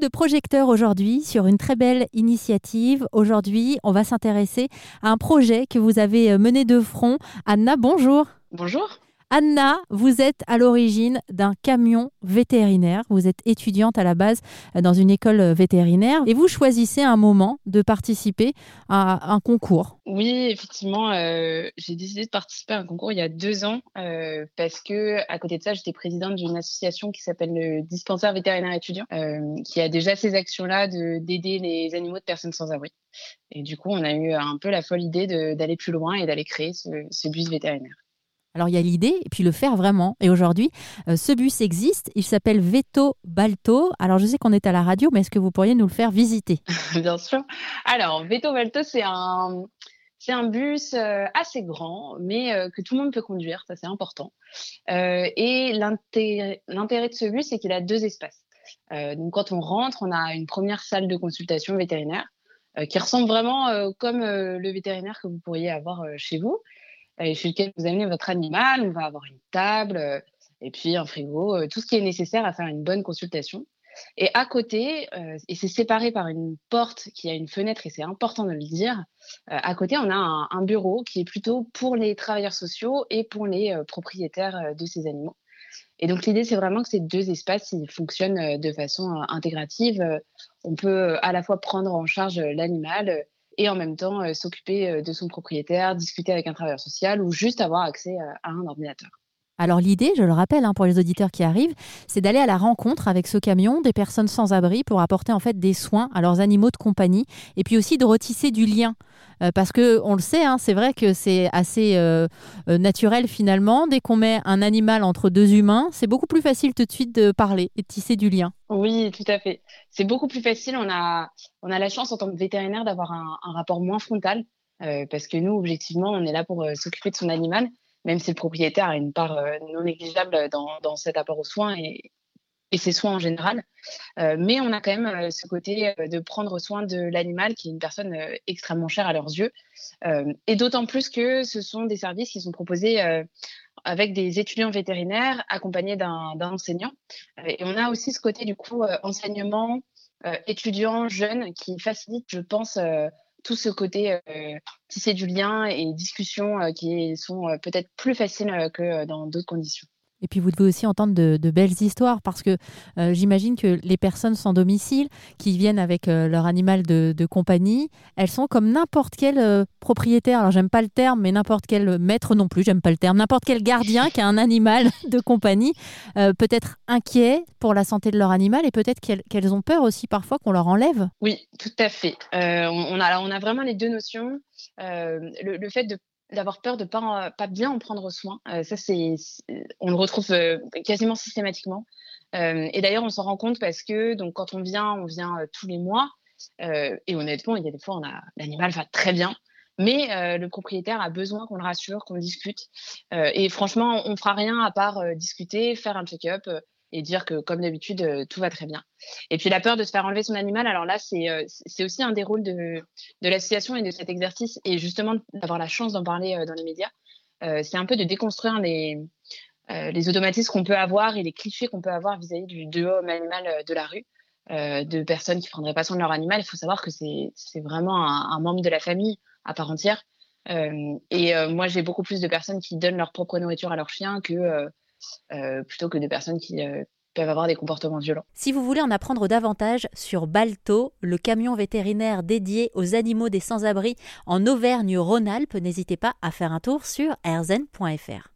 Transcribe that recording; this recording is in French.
de projecteur aujourd'hui sur une très belle initiative. Aujourd'hui, on va s'intéresser à un projet que vous avez mené de front. Anna, bonjour. Bonjour. Anna, vous êtes à l'origine d'un camion vétérinaire. Vous êtes étudiante à la base euh, dans une école euh, vétérinaire et vous choisissez un moment de participer à un concours. Oui, effectivement, euh, j'ai décidé de participer à un concours il y a deux ans parce que, à côté de ça, j'étais présidente d'une association qui s'appelle le Dispensaire vétérinaire étudiant, qui a déjà ces actions-là d'aider les animaux de personnes sans abri. Et du coup, on a eu un peu la folle idée d'aller plus loin et d'aller créer ce bus vétérinaire. Alors il y a l'idée et puis le faire vraiment. Et aujourd'hui, euh, ce bus existe. Il s'appelle Veto Balto. Alors je sais qu'on est à la radio, mais est-ce que vous pourriez nous le faire visiter? Bien sûr. Alors Veto Balto, c'est un c'est un bus euh, assez grand, mais euh, que tout le monde peut conduire, ça c'est important. et l'intérêt de ce bus, c'est qu'il a deux espaces. donc quand on rentre, on a une première salle de consultation vétérinaire qui ressemble vraiment comme le vétérinaire que vous pourriez avoir chez vous chez lequel vous amenez votre animal. On va avoir une table euh, et puis un frigo, euh, tout ce qui est nécessaire à faire une bonne consultation. Et à côté, euh, et c'est séparé par une porte qui a une fenêtre, et c'est important de le dire, à côté, on a un, bureau qui est plutôt pour les travailleurs sociaux et pour les propriétaires de ces animaux. Et donc l'idée, c'est vraiment que ces deux espaces ils fonctionnent de façon intégrative. On peut à la fois prendre en charge l'animal et en même temps euh, s'occuper euh, de son propriétaire, discuter avec un travailleur social ou juste avoir accès euh, à un ordinateur. Alors l'idée, je le rappelle hein, pour les auditeurs qui arrivent, c'est d'aller à la rencontre avec ce camion des personnes sans abri pour apporter en fait des soins à leurs animaux de compagnie et puis aussi de retisser du lien. Euh, parce que on le sait, hein, c'est vrai que c'est assez euh, euh, naturel finalement. Dès qu'on met un animal entre deux humains, c'est beaucoup plus facile tout de suite de parler et de tisser du lien. Oui, tout à fait. C'est beaucoup plus facile. On a, on a la chance en tant que vétérinaire d'avoir un, rapport moins frontal parce que nous, objectivement, on est là pour s'occuper de son animal même si le propriétaire a une part euh, non négligeable dans, cet apport aux soins et, ses soins en général. Euh, mais on a quand même euh, ce côté de prendre soin de l'animal qui est une personne extrêmement chère à leurs yeux. et d'autant plus que ce sont des services qui sont proposés avec des étudiants vétérinaires accompagnés d'un enseignant. et on a aussi ce côté du coup enseignement étudiant jeune qui facilite, je pense, tout ce côté euh, tisser du lien et discussions euh, qui sont euh, peut-être plus faciles que dans d'autres conditions. Et puis vous devez aussi entendre de, belles histoires parce que euh, j'imagine que les personnes sans domicile qui viennent avec euh, leur animal de, compagnie, elles sont comme n'importe quel euh, propriétaire. Alors j'aime pas le terme, mais n'importe quel maître non plus, j'aime pas le terme. N'importe quel gardien qui a un animal de compagnie peut être inquiet pour la santé de leur animal et peut-être qu'elles ont peur aussi parfois qu'on leur enlève. Oui, tout à fait. on, a, on a vraiment les deux notions. Le, fait de d'avoir peur de pas pas bien en prendre soin. Euh, ça c'est on le retrouve euh, quasiment systématiquement. Euh, et d'ailleurs on s'en rend compte parce que donc quand on vient, on vient tous les mois. et honnêtement, il y a des fois l'animal va très bien, mais le propriétaire a besoin qu'on le rassure, qu'on discute. et franchement, on fera rien à part discuter, faire un check-up et dire que comme d'habitude euh, tout va très bien. Et puis la peur de se faire enlever son animal, alors là c'est euh, c'est aussi un des rôles de, de l'association et de cet exercice et justement d'avoir la chance d'en parler euh, dans les médias. c'est un peu de déconstruire les les automatismes qu'on peut avoir et les clichés qu'on peut avoir vis-à-vis du de homme animal de la rue, de personnes qui prendraient pas soin de leur animal. Il faut savoir que c'est vraiment un, membre de la famille à part entière. et moi j'ai beaucoup plus de personnes qui donnent leur propre nourriture à leur chien que plutôt que des personnes qui euh, peuvent avoir des comportements violents. Si vous voulez en apprendre davantage sur Balto, le camion vétérinaire dédié aux animaux des sans-abri en Auvergne-Rhône-Alpes, n'hésitez pas à faire un tour sur erzen.fr.